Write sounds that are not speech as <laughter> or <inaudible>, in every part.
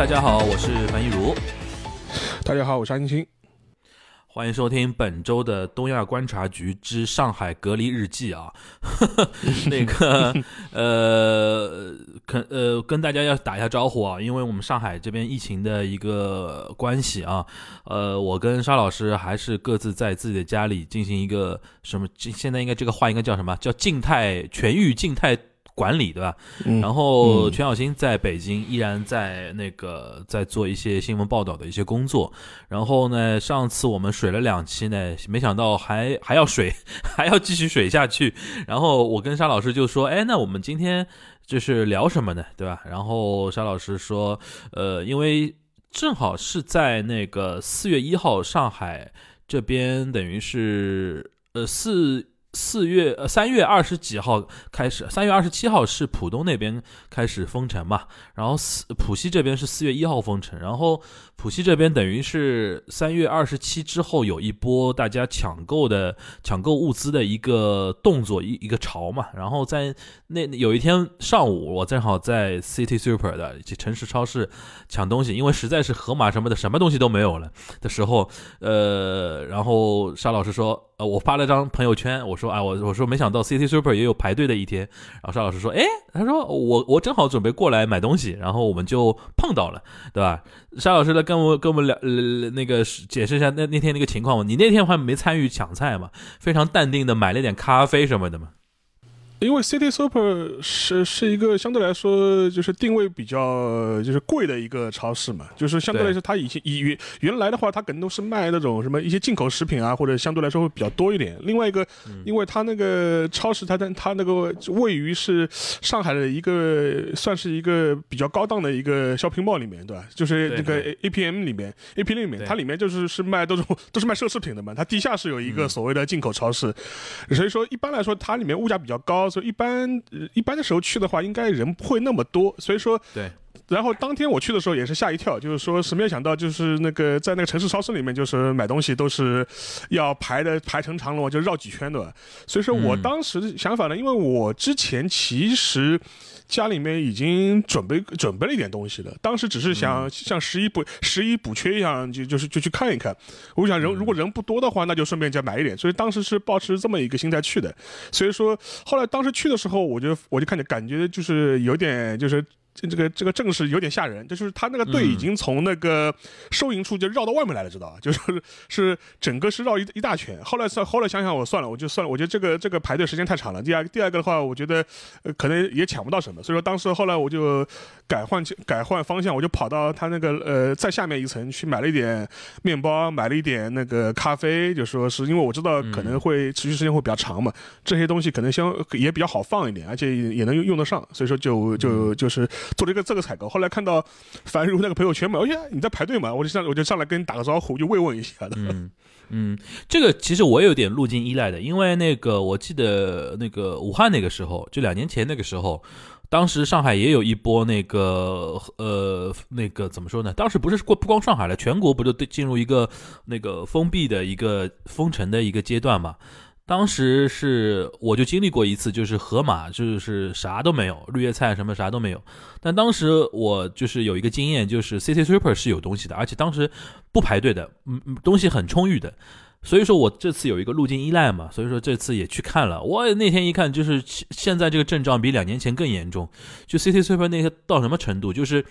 大家好，我是樊一茹。大家好，我是安青。欢迎收听本周的东亚观察局之上海隔离日记啊，<laughs> 那个 <laughs> 呃，跟呃跟大家要打一下招呼啊，因为我们上海这边疫情的一个关系啊，呃，我跟沙老师还是各自在自己的家里进行一个什么，现在应该这个话应该叫什么叫静态痊愈静态。管理对吧？然后全小新在北京依然在那个在做一些新闻报道的一些工作。然后呢，上次我们水了两期呢，没想到还还要水，<laughs> 还要继续水下去。然后我跟沙老师就说：“哎，那我们今天就是聊什么呢？对吧？”然后沙老师说：“呃，因为正好是在那个四月一号，上海这边等于是呃四。”四月呃三月二十几号开始，三月二十七号是浦东那边开始封城嘛，然后四浦西这边是四月一号封城，然后浦西这边等于是三月二十七之后有一波大家抢购的抢购物资的一个动作一一个潮嘛，然后在那有一天上午我正好在 City Super 的城市超市抢东西，因为实在是盒马什么的什么东西都没有了的时候，呃，然后沙老师说。呃，我发了张朋友圈，我说啊，我我说没想到 City Super 也有排队的一天。然后沙老师说，哎，他说我我正好准备过来买东西，然后我们就碰到了，对吧？沙老师的跟我跟我们聊那个解释一下那那天那个情况你那天还没参与抢菜嘛？非常淡定的买了点咖啡什么的嘛。因为 City Super 是是一个相对来说就是定位比较就是贵的一个超市嘛，就是相对来说它以前以原原来的话，它可能都是卖那种什么一些进口食品啊，或者相对来说会比较多一点。另外一个，因为它那个超市，它它它那个位于是上海的一个算是一个比较高档的一个 shopping mall 里面，对吧？就是那个 APM 里面，A P M 里面，它里面就是是卖都是都是卖奢侈品的嘛。它地下是有一个所谓的进口超市，所以说一般来说它里面物价比较高。所以一般一般的时候去的话，应该人不会那么多。所以说，然后当天我去的时候也是吓一跳，就是说是没有想到，就是那个在那个城市超市里面，就是买东西都是要排的排成长龙，就绕几圈的。所以说我当时想法呢，因为我之前其实。家里面已经准备 <coughs> 准备了一点东西了，当时只是想像十一补十一补缺一样，就就是就去看一看。我想人如果人不多的话，那就顺便再买一点。所以当时是保持这么一个心态去的。所以说后来当时去的时候，我就我就看见感觉就是有点就是。这个这个阵势有点吓人，就是他那个队已经从那个收银处就绕到外面来了，知道吧？<laughs> 就是是整个是绕一一大圈。后来算后来想想，我算了，我就算了。我觉得这个这个排队时间太长了。第二第二个的话，我觉得呃可能也抢不到什么。所以说当时后来我就改换改换方向，我就跑到他那个呃再下面一层去买了一点面包，买了一点那个咖啡。就说是因为我知道可能会持续时间会比较长嘛，这些东西可能相也比较好放一点，而且也能用用得上。所以说就就就是。做了一个这个采购，后来看到樊如那个朋友圈嘛，哎呀，你在排队嘛，我就上我就上来跟你打个招呼，就慰问一下的。嗯嗯，这个其实我也有点路径依赖的，因为那个我记得那个武汉那个时候，就两年前那个时候，当时上海也有一波那个呃那个怎么说呢？当时不是过不光上海了，全国不就对进入一个那个封闭的一个封城的一个阶段嘛？当时是我就经历过一次，就是盒马就是啥都没有，绿叶菜什么啥都没有。但当时我就是有一个经验，就是 C C Super 是有东西的，而且当时不排队的，嗯嗯，东西很充裕的。所以说我这次有一个路径依赖嘛，所以说这次也去看了。我那天一看，就是现在这个症状比两年前更严重。就 C C Super 那些到什么程度，就是。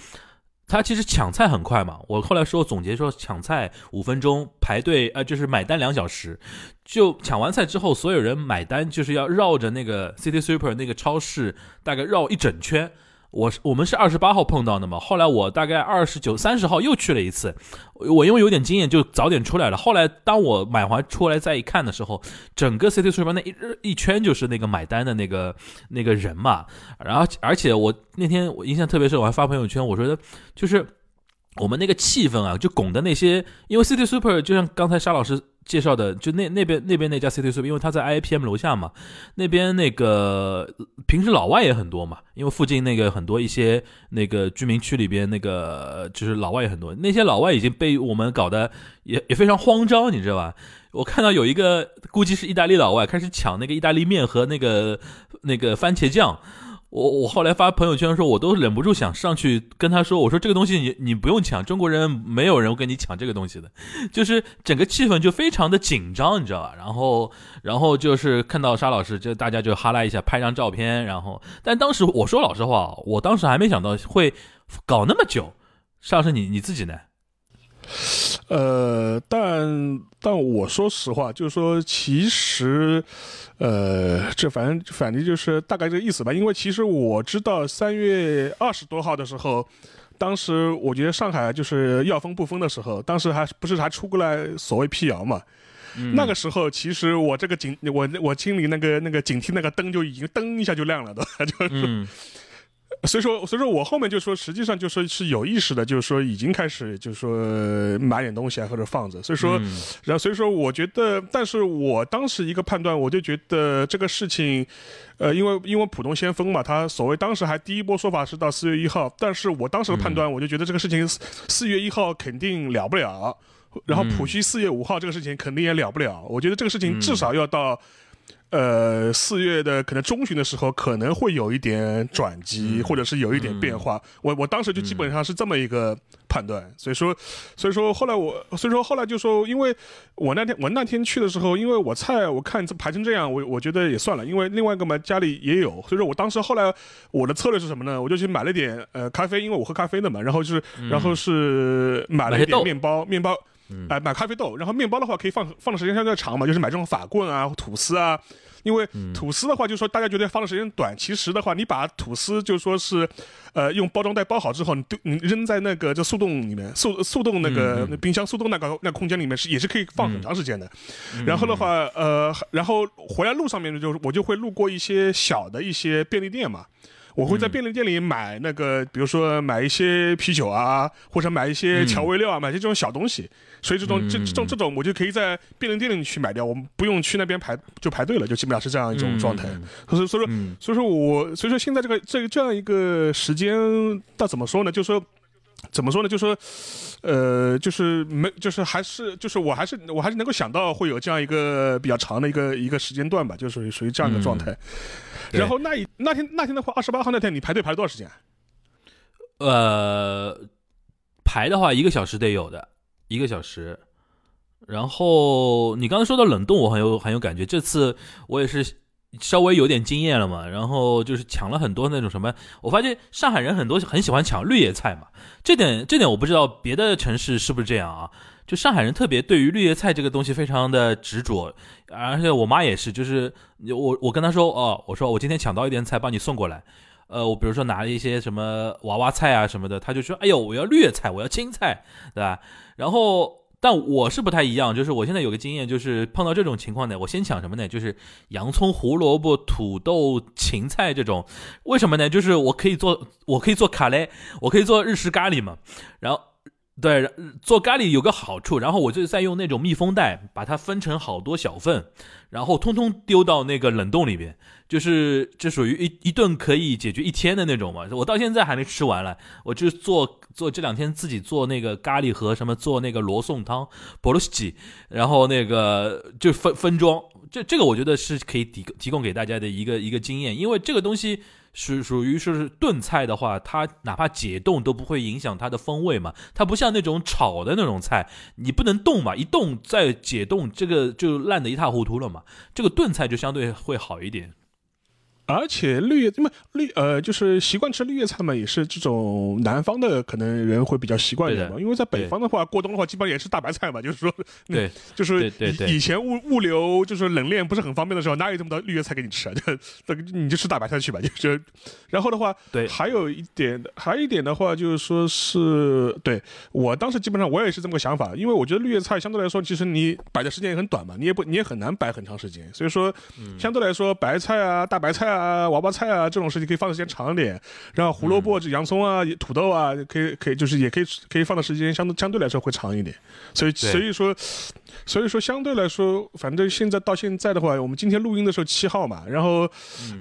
他其实抢菜很快嘛，我后来说总结说抢菜五分钟排队，呃，就是买单两小时，就抢完菜之后，所有人买单就是要绕着那个 City Super 那个超市大概绕一整圈。我是我们是二十八号碰到的嘛，后来我大概二十九、三十号又去了一次，我因为有点经验就早点出来了。后来当我买完出来再一看的时候，整个 City Super 那一一圈就是那个买单的那个那个人嘛。然后而且我那天我印象特别深，我还发朋友圈，我说的就是我们那个气氛啊，就拱的那些，因为 City Super 就像刚才沙老师。介绍的就那那边那边那家 City Soup，因为他在 IPM 楼下嘛，那边那个平时老外也很多嘛，因为附近那个很多一些那个居民区里边那个就是老外也很多，那些老外已经被我们搞得也也非常慌张，你知道吧？我看到有一个估计是意大利老外开始抢那个意大利面和那个那个番茄酱。我我后来发朋友圈的时候，我都忍不住想上去跟他说：“我说这个东西你你不用抢，中国人没有人跟你抢这个东西的。”就是整个气氛就非常的紧张，你知道吧？然后然后就是看到沙老师，就大家就哈拉一下，拍张照片。然后，但当时我说老实话，我当时还没想到会搞那么久。沙老师，你你自己呢？呃，但但我说实话，就是说，其实，呃，这反正反正就是大概这个意思吧。因为其实我知道三月二十多号的时候，当时我觉得上海就是要封不封的时候，当时还不是还出过来所谓辟谣嘛。那个时候，其实我这个警，我我心里那个那个警惕那个灯就已经灯一下就亮了，都 <laughs> 就是。所以说，所以说我后面就说，实际上就说是有意识的，就是说已经开始，就是说买点东西啊，或者放着。所以说，然后所以说，我觉得，但是我当时一个判断，我就觉得这个事情，呃，因为因为浦东先锋嘛，他所谓当时还第一波说法是到四月一号，但是我当时的判断，我就觉得这个事情四月一号肯定了不了，然后浦西四月五号这个事情肯定也了不了。我觉得这个事情至少要到。呃，四月的可能中旬的时候，可能会有一点转机，或者是有一点变化。我我当时就基本上是这么一个判断，所以说，所以说后来我，所以说后来就说，因为我那天我那天去的时候，因为我菜我看这排成这样，我我觉得也算了，因为另外一个嘛家里也有，所以说我当时后来我的策略是什么呢？我就去买了点呃咖啡，因为我喝咖啡的嘛，然后就是然后是买了一点面包，面包。哎，买咖啡豆，然后面包的话可以放放的时间相对长嘛，就是买这种法棍啊、吐司啊，因为吐司的话，就是说大家觉得放的时间短，其实的话，你把吐司就说是，呃，用包装袋包好之后，你丢你扔在那个就速冻里面，速速冻那个冰箱速冻那个那空间里面是也是可以放很长时间的。然后的话，呃，然后回来路上面就是我就会路过一些小的一些便利店嘛。我会在便利店里买那个，比如说买一些啤酒啊，或者买一些调味料啊，买些这种小东西。所以这种这这种这种，我就可以在便利店里去买掉，我们不用去那边排就排队了，就基本上是这样一种状态。所以所以说所以说我所以说现在这个这这样一个时间，但怎么说呢？就说怎么说呢？就说呃，就是没就是还是就是我还是我还是能够想到会有这样一个比较长的一个一个时间段吧，就属于属于这样一个状态。然后那一那天那天的话，二十八号那天你排队排了多少时间？呃，排的话一个小时得有的，一个小时。然后你刚才说到冷冻，我很有很有感觉。这次我也是稍微有点经验了嘛。然后就是抢了很多那种什么，我发现上海人很多很喜欢抢绿叶菜嘛。这点这点我不知道别的城市是不是这样啊？就上海人特别对于绿叶菜这个东西非常的执着，而且我妈也是，就是我我跟她说哦，我说我今天抢到一点菜，帮你送过来。呃，我比如说拿了一些什么娃娃菜啊什么的，她就说哎呦，我要绿叶菜，我要青菜，对吧？然后但我是不太一样，就是我现在有个经验，就是碰到这种情况呢，我先抢什么呢？就是洋葱、胡萝卜、土豆、芹菜这种。为什么呢？就是我可以做，我可以做咖喱，我可以做日式咖喱嘛。然后。对，做咖喱有个好处，然后我就再用那种密封袋把它分成好多小份，然后通通丢到那个冷冻里边，就是这属于一一顿可以解决一天的那种嘛。我到现在还没吃完了，我就做做这两天自己做那个咖喱和什么做那个罗宋汤，波罗西吉，然后那个就分分装，这这个我觉得是可以提提供给大家的一个一个经验，因为这个东西。是属于是炖菜的话，它哪怕解冻都不会影响它的风味嘛。它不像那种炒的那种菜，你不能动嘛，一动再解冻，这个就烂得一塌糊涂了嘛。这个炖菜就相对会好一点。而且绿叶，那么绿呃，就是习惯吃绿叶菜嘛，也是这种南方的可能人会比较习惯一点嘛。因为在北方的话，过冬的话，基本上也是大白菜嘛。就是说，对，就是以以前物物流就是冷链不是很方便的时候，哪有这么多绿叶菜给你吃啊？就你就吃大白菜去吧。<laughs> 就是，然后的话，对，还有一点，还有一点的话，就是说是对我当时基本上我也是这么个想法，因为我觉得绿叶菜相对来说，其实你摆的时间也很短嘛，你也不你也很难摆很长时间。所以说，相对来说，白菜啊，大白菜啊。啊，娃娃菜啊，这种事情可以放的时间长一点。然后胡萝卜、这洋葱啊、土豆啊，可以可以就是也可以可以放的时间相对相对来说会长一点。所以所以说所以说相对来说，反正现在到现在的话，我们今天录音的时候七号嘛，然后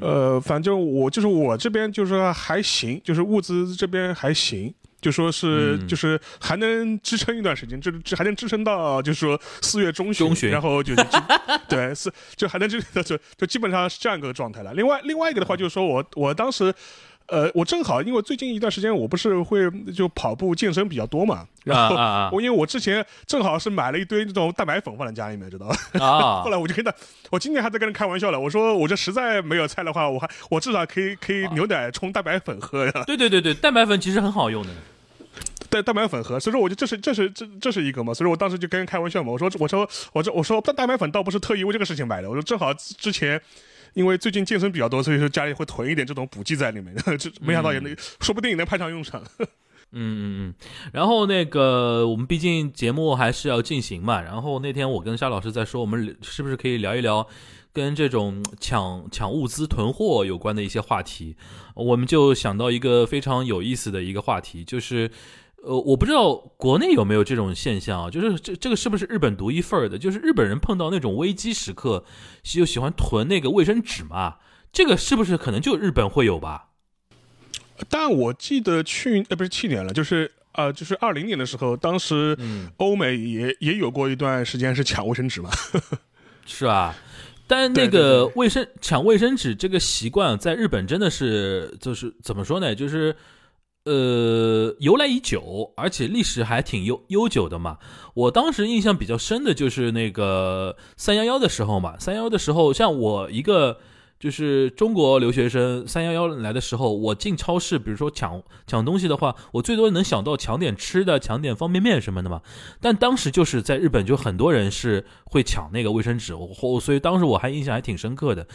呃，反正我就是我这边就是说还行，就是物资这边还行。就说是嗯就是还能支撑一段时间，这这还能支撑到就是说四月中旬，中旬然后就就就 <laughs> 对四就还能支撑就就基本上是这样一个状态了。另外另外一个的话就是说我我当时。呃，我正好因为最近一段时间我不是会就跑步健身比较多嘛，然后我因为我之前正好是买了一堆这种蛋白粉放在家里面，知道吧？<laughs> 啊后来我就跟他，我今天还在跟人开玩笑了，我说我这实在没有菜的话，我还我至少可以可以牛奶冲蛋白粉喝呀，对对对对，蛋白粉其实很好用的。蛋蛋白粉喝，所以说我就这是这是这这是一个嘛，所以说我当时就跟人开玩笑嘛，我说我说我这我说蛋蛋白粉倒不是特意为这个事情买的，我说正好之前。因为最近健身比较多，所以说家里会囤一点这种补剂在里面，<laughs> 这没想到也能，说不定也能派上用场。<laughs> 嗯嗯嗯，然后那个我们毕竟节目还是要进行嘛，然后那天我跟沙老师在说，我们是不是可以聊一聊跟这种抢抢物资囤货有关的一些话题？我们就想到一个非常有意思的一个话题，就是。呃，我不知道国内有没有这种现象啊，就是这这个是不是日本独一份儿的？就是日本人碰到那种危机时刻，就喜欢囤那个卫生纸嘛，这个是不是可能就日本会有吧？但我记得去呃不是去年了，就是呃就是二零年的时候，当时嗯欧美也也有过一段时间是抢卫生纸嘛。<laughs> 是吧？但那个对卫生抢卫生纸这个习惯，在日本真的是就是怎么说呢？就是呃由来已久，而且历史还挺悠悠久的嘛。我当时印象比较深的就是那个三幺幺的时候嘛，三幺幺的时候，像我一个。就是中国留学生三幺幺来的时候，我进超市，比如说抢抢东西的话，我最多能想到抢点吃的，抢点方便面什么的嘛。但当时就是在日本，就很多人是会抢那个卫生纸，我所以当时我还印象还挺深刻的。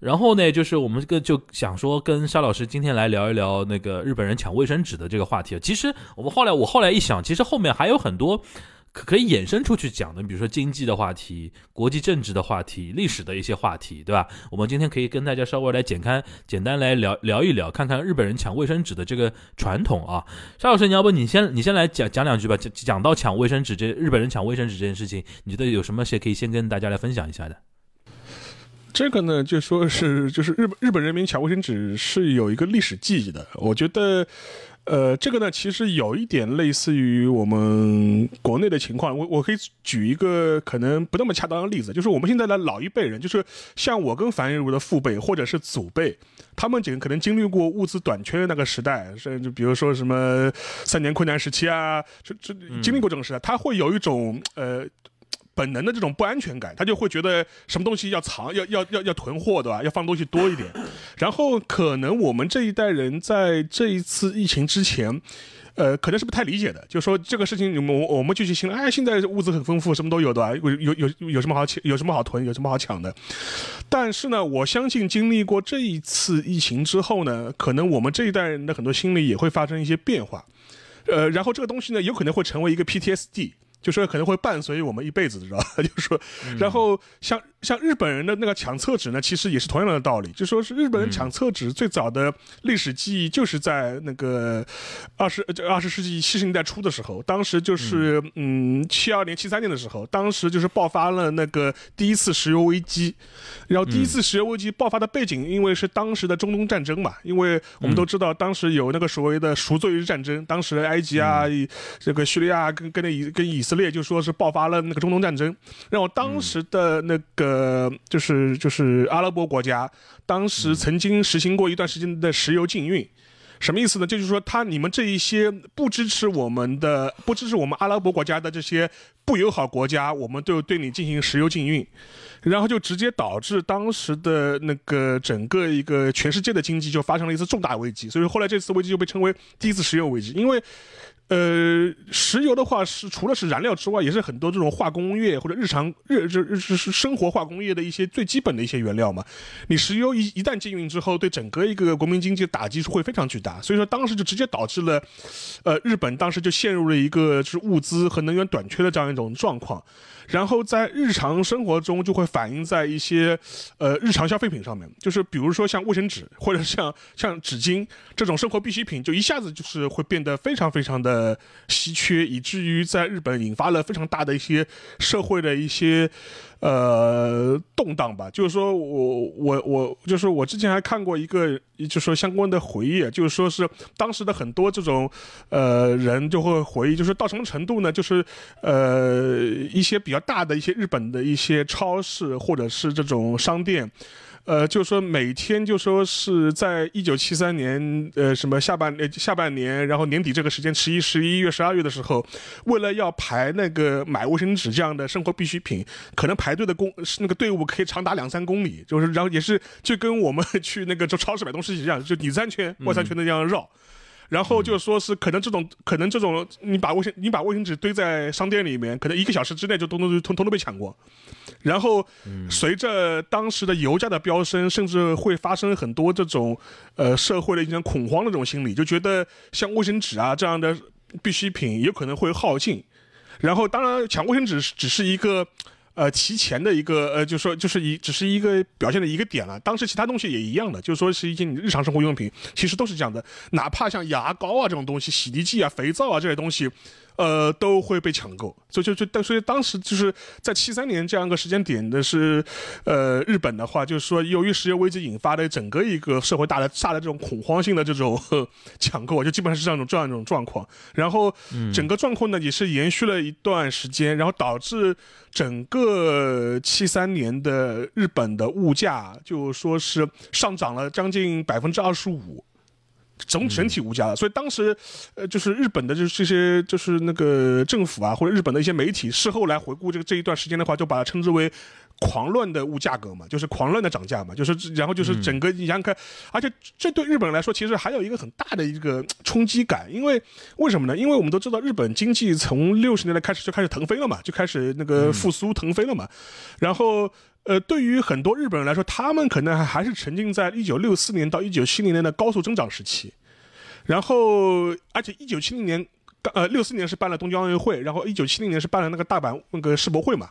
然后呢，就是我们这个就想说跟沙老师今天来聊一聊那个日本人抢卫生纸的这个话题。其实我们后来我后来一想，其实后面还有很多。可可以衍生出去讲的，比如说经济的话题、国际政治的话题、历史的一些话题，对吧？我们今天可以跟大家稍微来简单简单来聊聊一聊，看看日本人抢卫生纸的这个传统啊。沙老师，你要不你先你先来讲讲两句吧？讲讲到抢卫生纸这日本人抢卫生纸这件事情，你觉得有什么些可以先跟大家来分享一下的？这个呢，就说是就是日本日本人民抢卫生纸是有一个历史记忆的。我觉得，呃，这个呢，其实有一点类似于我们国内的情况。我我可以举一个可能不那么恰当的例子，就是我们现在的老一辈人，就是像我跟樊玉茹的父辈或者是祖辈，他们几个可能经历过物资短缺的那个时代，甚至比如说什么三年困难时期啊，这这经历过这个时代，他会有一种呃。本能的这种不安全感，他就会觉得什么东西要藏、要要要要囤货，对吧？要放东西多一点。<laughs> 然后可能我们这一代人在这一次疫情之前。呃，可能是不太理解的，就说这个事情，我们我们就去心哎，现在物资很丰富，什么都有的，有有有有什么好抢，有什么好囤，有什么好抢的。但是呢，我相信经历过这一次疫情之后呢，可能我们这一代人的很多心理也会发生一些变化。呃，然后这个东西呢，有可能会成为一个 PTSD。就说可能会伴随我们一辈子，知道吧？<laughs> 就是说，然后像像日本人的那个抢厕纸呢，其实也是同样的道理。就说是日本人抢厕纸最早的历史记忆，就是在那个二十这二十世纪七十年代初的时候，当时就是嗯七二年七三年的时候，当时就是爆发了那个第一次石油危机。然后第一次石油危机爆发的背景，因为是当时的中东战争嘛，因为我们都知道当时有那个所谓的赎罪日战争，当时埃及啊、这个叙利亚跟跟那以跟以色列就说是爆发了那个中东战争，然后当时的那个就是就是阿拉伯国家，当时曾经实行过一段时间的石油禁运。什么意思呢？就是说，他你们这一些不支持我们的、不支持我们阿拉伯国家的这些不友好国家，我们都对你进行石油禁运，然后就直接导致当时的那个整个一个全世界的经济就发生了一次重大危机。所以后来这次危机就被称为第一次石油危机，因为。呃，石油的话是除了是燃料之外，也是很多这种化工业或者日常日日日是生活化工业的一些最基本的一些原料嘛。你石油一一旦禁运之后，对整个一个国民经济打击是会非常巨大。所以说当时就直接导致了，呃，日本当时就陷入了一个就是物资和能源短缺的这样一种状况。然后在日常生活中就会反映在一些呃日常消费品上面，就是比如说像卫生纸或者像像纸巾这种生活必需品，就一下子就是会变得非常非常的。稀缺，以至于在日本引发了非常大的一些社会的一些呃动荡吧。就是说我我我就是我之前还看过一个，就是说相关的回忆，就是说是当时的很多这种呃人就会回忆，就是到什么程度呢？就是呃一些比较大的一些日本的一些超市或者是这种商店。呃，就说每天就说是在一九七三年，呃，什么下半呃下半年，然后年底这个时间，十一、十一月、十二月的时候，为了要排那个买卫生纸这样的生活必需品，可能排队的公那个队伍可以长达两三公里，就是然后也是就跟我们 <laughs> 去那个就超市买东西一样，就里三圈外三圈的这样绕。然后就说是可能这种可能这种你把卫生你把卫生纸堆在商店里面，可能一个小时之内就通通通通都被抢过。然后随着当时的油价的飙升，甚至会发生很多这种呃社会的一种恐慌的这种心理，就觉得像卫生纸啊这样的必需品有可能会耗尽。然后当然抢卫生纸只是一个。呃，提前的一个呃，就说就是一只是一个表现的一个点了。当时其他东西也一样的，就是说是一些你日常生活用品，其实都是这样的。哪怕像牙膏啊这种东西、洗涤剂啊、肥皂啊这些东西。呃，都会被抢购，所以就就但所以当时就是在七三年这样一个时间点的是，呃，日本的话就是说，由于石油危机引发的整个一个社会大的大的这种恐慌性的这种抢购，就基本上是这样一种这样一种状况。然后整个状况呢也是延续了一段时间，然后导致整个七三年的日本的物价就说是上涨了将近百分之二十五。总整体物价了，所以当时，呃，就是日本的，就是这些，就是那个政府啊，或者日本的一些媒体，事后来回顾这个这一段时间的话，就把它称之为狂乱的物价格嘛，就是狂乱的涨价嘛，就是然后就是整个你想想看，而且这对日本人来说，其实还有一个很大的一个冲击感，因为为什么呢？因为我们都知道，日本经济从六十年代开始就开始腾飞了嘛，就开始那个复苏腾飞了嘛，然后。呃，对于很多日本人来说，他们可能还还是沉浸在一九六四年到一九七零年的高速增长时期，然后，而且一九七零年，呃，六四年是办了东京奥运会，然后一九七零年是办了那个大阪那个世博会嘛，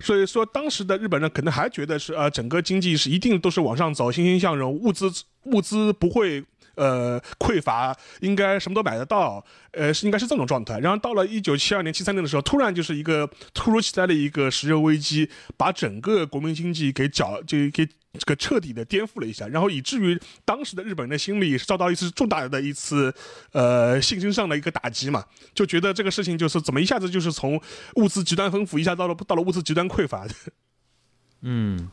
所以说当时的日本人可能还觉得是呃，整个经济是一定都是往上走，欣欣向荣，物资物资不会。呃，匮乏应该什么都买得到，呃，是应该是这种状态。然后到了一九七二年、七三年的时候，突然就是一个突如其来的一个石油危机，把整个国民经济给搅，就给这个彻底的颠覆了一下。然后以至于当时的日本人的心里是遭到一次重大的一次呃信心上的一个打击嘛，就觉得这个事情就是怎么一下子就是从物资极端丰富，一下到了到了物资极端匮乏的。<laughs> 嗯。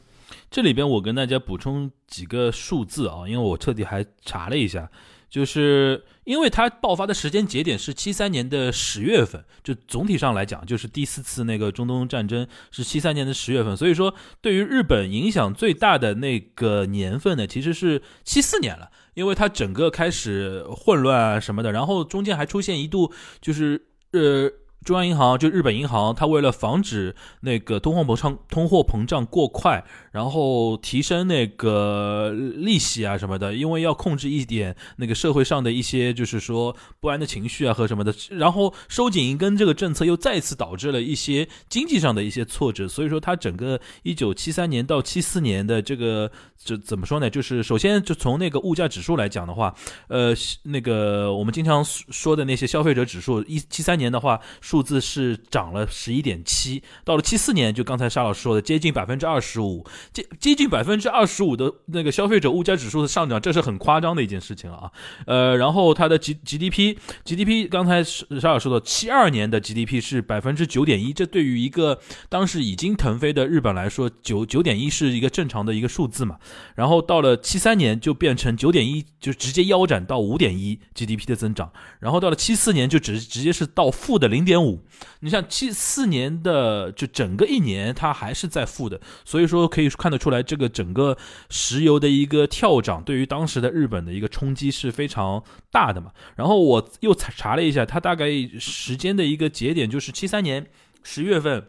这里边我跟大家补充几个数字啊，因为我彻底还查了一下，就是因为它爆发的时间节点是七三年的十月份，就总体上来讲，就是第四次那个中东战争是七三年的十月份，所以说对于日本影响最大的那个年份呢，其实是七四年了，因为它整个开始混乱啊什么的，然后中间还出现一度就是呃。中央银行就日本银行，它为了防止那个通货膨胀通货膨胀过快，然后提升那个利息啊什么的，因为要控制一点那个社会上的一些就是说不安的情绪啊和什么的，然后收紧银根这个政策又再次导致了一些经济上的一些挫折，所以说它整个一九七三年到七四年的这个就怎么说呢？就是首先就从那个物价指数来讲的话，呃，那个我们经常说的那些消费者指数，一七三年的话。数字是涨了十一点七，到了七四年，就刚才沙老师说的，接近百分之二十五，接接近百分之二十五的那个消费者物价指数的上涨，这是很夸张的一件事情了啊。呃，然后它的 G G D P G D P，刚才沙老师说的，七二年的 G D P 是百分之九点一，这对于一个当时已经腾飞的日本来说，九九点一是一个正常的一个数字嘛。然后到了七三年就变成九点一，就直接腰斩到五点一 G D P 的增长。然后到了七四年就直直接是到负的零点点。五，你像七四年的就整个一年，它还是在负的，所以说可以看得出来，这个整个石油的一个跳涨，对于当时的日本的一个冲击是非常大的嘛。然后我又查了一下，它大概时间的一个节点就是七三年十月份。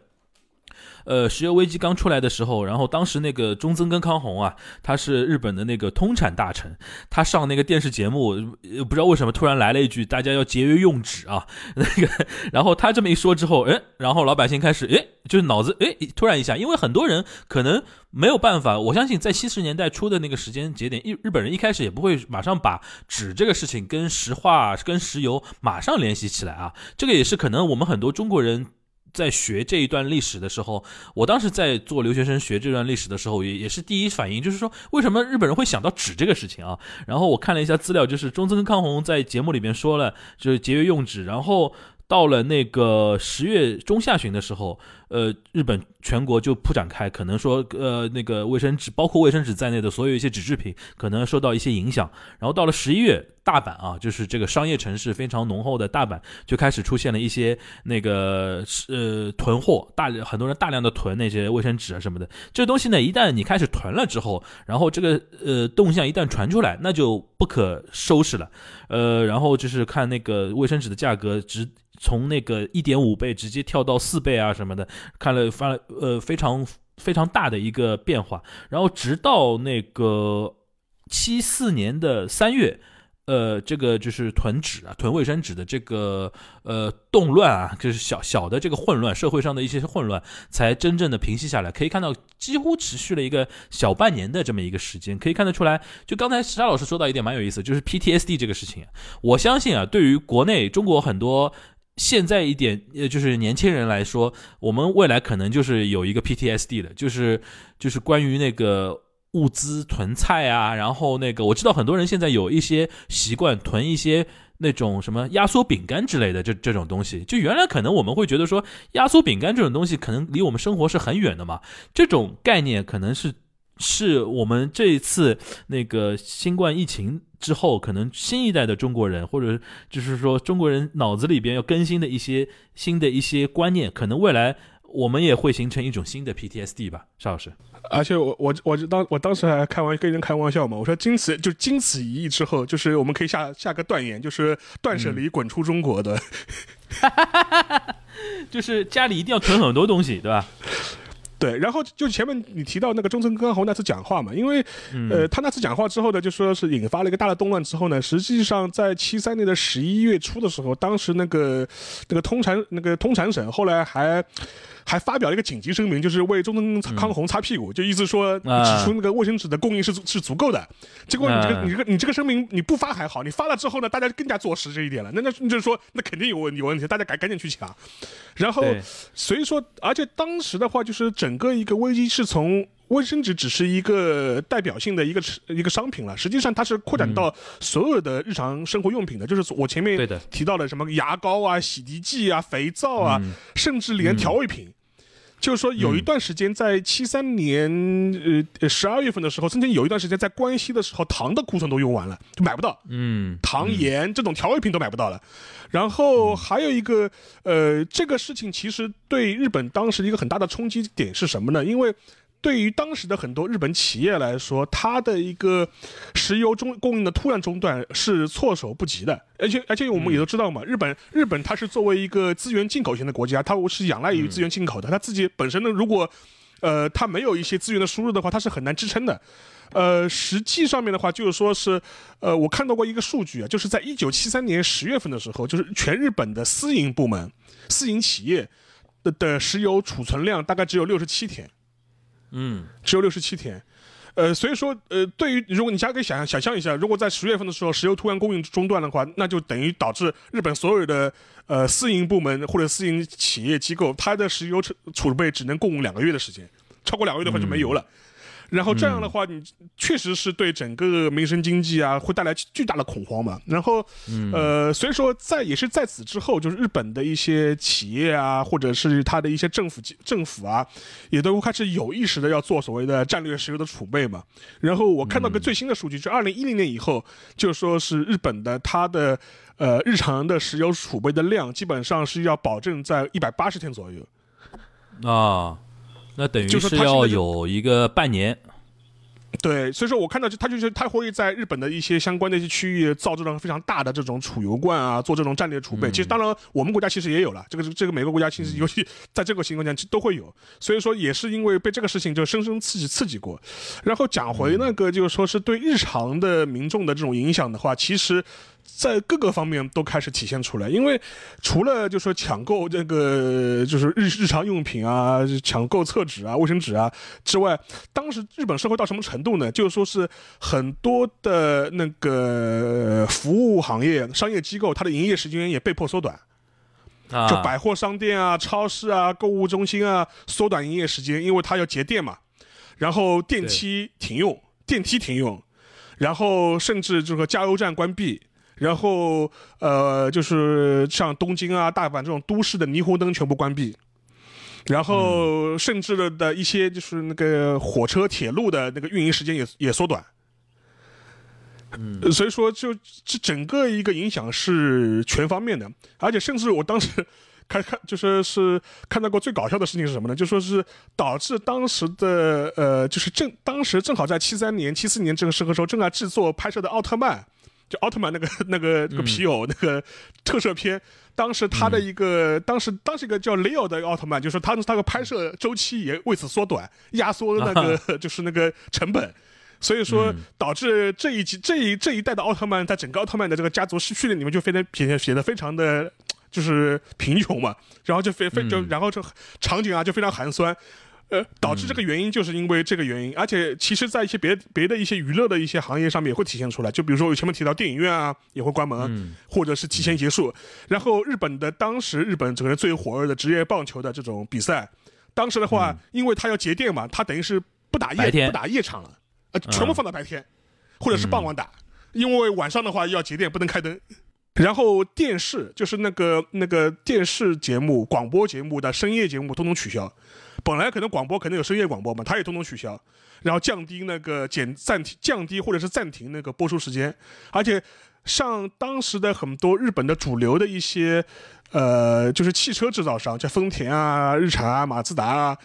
呃，石油危机刚出来的时候，然后当时那个中曾根康弘啊，他是日本的那个通产大臣，他上那个电视节目，不知道为什么突然来了一句，大家要节约用纸啊，<laughs> 那个，然后他这么一说之后，哎，然后老百姓开始，哎，就是脑子，哎，突然一下，因为很多人可能没有办法，我相信在七十年代初的那个时间节点，日日本人一开始也不会马上把纸这个事情跟石化、跟石油马上联系起来啊，这个也是可能我们很多中国人。在学这一段历史的时候，我当时在做留学生学这段历史的时候，也也是第一反应就是说，为什么日本人会想到纸这个事情啊？然后我看了一下资料，就是中村康弘在节目里面说了，就是节约用纸，然后。到了那个十月中下旬的时候，呃，日本全国就铺展开，可能说，呃，那个卫生纸，包括卫生纸在内的所有一些纸制品，可能受到一些影响。然后到了十一月，大阪啊，就是这个商业城市非常浓厚的大阪，就开始出现了一些那个呃囤货，大很多人大量的囤那些卫生纸啊什么的。这东西呢，一旦你开始囤了之后，然后这个呃动向一旦传出来，那就不可收拾了。呃，然后就是看那个卫生纸的价格直。从那个一点五倍直接跳到四倍啊什么的，看了发了呃非常非常大的一个变化，然后直到那个七四年的三月，呃，这个就是囤纸啊、囤卫生纸的这个呃动乱啊，就是小小的这个混乱，社会上的一些混乱才真正的平息下来。可以看到，几乎持续了一个小半年的这么一个时间。可以看得出来，就刚才沙老师说到一点蛮有意思，就是 PTSD 这个事情，我相信啊，对于国内中国很多。现在一点，呃，就是年轻人来说，我们未来可能就是有一个 PTSD 的，就是就是关于那个物资囤菜啊，然后那个我知道很多人现在有一些习惯囤一些那种什么压缩饼干之类的这这种东西，就原来可能我们会觉得说压缩饼干这种东西可能离我们生活是很远的嘛，这种概念可能是。是我们这一次那个新冠疫情之后，可能新一代的中国人，或者就是说中国人脑子里边要更新的一些新的一些观念，可能未来我们也会形成一种新的 PTSD 吧，邵老师。而且我我我当我当时还开玩跟人开玩笑嘛，我说经此就经此一役之后，就是我们可以下下个断言，就是断舍离滚出中国的，<laughs> 就是家里一定要囤很多东西，对吧？对，然后就前面你提到那个中村刚弘那次讲话嘛，因为，呃，他那次讲话之后呢，就说是引发了一个大的动乱之后呢，实际上在七三年的十一月初的时候，当时那个那个通产那个通产省后来还。还发表了一个紧急声明，就是为中村康弘擦屁股，就意思说指出那个卫生纸的供应是是足够的。结果你这个你这个你这个声明你不发还好，你发了之后呢，大家更加坐实这一点了。那那就是说那肯定有问有问题，大家赶赶紧去抢。然后所以说，而且当时的话，就是整个一个危机是从。卫生纸只是一个代表性的一个一个商品了，实际上它是扩展到所有的日常生活用品的，就是我前面提到的什么牙膏啊、洗涤剂啊、肥皂啊，甚至连调味品。就是说，有一段时间在七三年呃十二月份的时候，曾经有一段时间在关西的时候，糖的库存都用完了，就买不到。嗯，糖盐这种调味品都买不到了。然后还有一个呃，这个事情其实对日本当时一个很大的冲击点是什么呢？因为对于当时的很多日本企业来说，它的一个石油中供应的突然中断是措手不及的，而且而且我们也都知道嘛，日本日本它是作为一个资源进口型的国家，它是仰赖于资源进口的，它自己本身呢，如果呃它没有一些资源的输入的话，它是很难支撑的。呃，实际上面的话就是说是，呃，我看到过一个数据啊，就是在一九七三年十月份的时候，就是全日本的私营部门、私营企业的的石油储存量大概只有六十七天。嗯，只有六十七天，呃，所以说，呃，对于如果你家可以想象想象一下，如果在十月份的时候石油突然供应中断的话，那就等于导致日本所有的呃私营部门或者私营企业机构，它的石油储储备只能供两个月的时间，超过两个月的话就没油了。然后这样的话，你确实是对整个民生经济啊会带来巨大的恐慌嘛。然后，呃，所以说在也是在此之后，就是日本的一些企业啊，或者是它的一些政府政府啊，也都开始有意识的要做所谓的战略石油的储备嘛。然后我看到个最新的数据，就二零一零年以后，就说是日本的它的呃日常的石油储备的量，基本上是要保证在一百八十天左右。啊。那等于是要有一个半年，对，所以说我看到就他就是他会在日本的一些相关的一些区域造这种非常大的这种储油罐啊，做这种战略储备。其实当然我们国家其实也有了，这个这个每个国家其实尤其在这个情况下都会有。所以说也是因为被这个事情就深深刺激刺激过。然后讲回那个就是说是对日常的民众的这种影响的话，其实。在各个方面都开始体现出来，因为除了就说抢购这个就是日日常用品啊，抢购厕纸啊、卫生纸啊之外，当时日本社会到什么程度呢？就是说是很多的那个服务行业、商业机构，它的营业时间也被迫缩短，就百货商店啊、超市啊、购物中心啊，缩短营业时间，因为它要节电嘛，然后电梯停用，电梯停用，然后甚至这个加油站关闭。然后，呃，就是像东京啊、大阪这种都市的霓虹灯全部关闭，然后甚至的的一些就是那个火车、铁路的那个运营时间也也缩短。嗯，所以说，就这整个一个影响是全方面的，而且甚至我当时看看，就是是看到过最搞笑的事情是什么呢？就说是导致当时的呃，就是正当时正好在七三年、七四年这个时候时候正在制作拍摄的奥特曼。就奥特曼那个那个那个皮偶那个特摄片，当时他的一个当时当时一个叫 Leo 的奥特曼，就是他他的拍摄周期也为此缩短，压缩了那个 <laughs> 就是那个成本，所以说导致这一集这一这一代的奥特曼在整个奥特曼的这个家族失去了，你们就非常写写的非常的就是贫穷嘛，然后就非非就然后就场景啊就非常寒酸。呃，<laughs> 导致这个原因就是因为这个原因，而且其实，在一些别别的一些娱乐的一些行业上面也会体现出来。就比如说我前面提到电影院啊，也会关门，或者是提前结束。然后日本的当时日本整个最火热的职业棒球的这种比赛，当时的话，因为它要节电嘛，它等于是不打夜不打夜场了，呃，全部放到白天，或者是傍晚打，因为晚上的话要节电，不能开灯。然后电视就是那个那个电视节目、广播节目的深夜节目通通取消。本来可能广播可能有深夜广播嘛，它也通通取消，然后降低那个减暂停、降低或者是暂停那个播出时间，而且像当时的很多日本的主流的一些，呃，就是汽车制造商，像丰田啊、日产啊、马自达啊。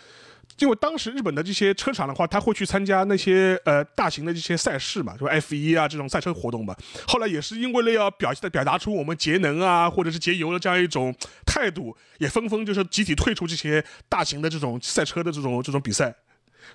因为当时日本的这些车厂的话，他会去参加那些呃大型的这些赛事嘛，就 F 一啊这种赛车活动嘛。后来也是因为了要表现的表达出我们节能啊，或者是节油的这样一种态度，也纷纷就是集体退出这些大型的这种赛车的这种这种比赛。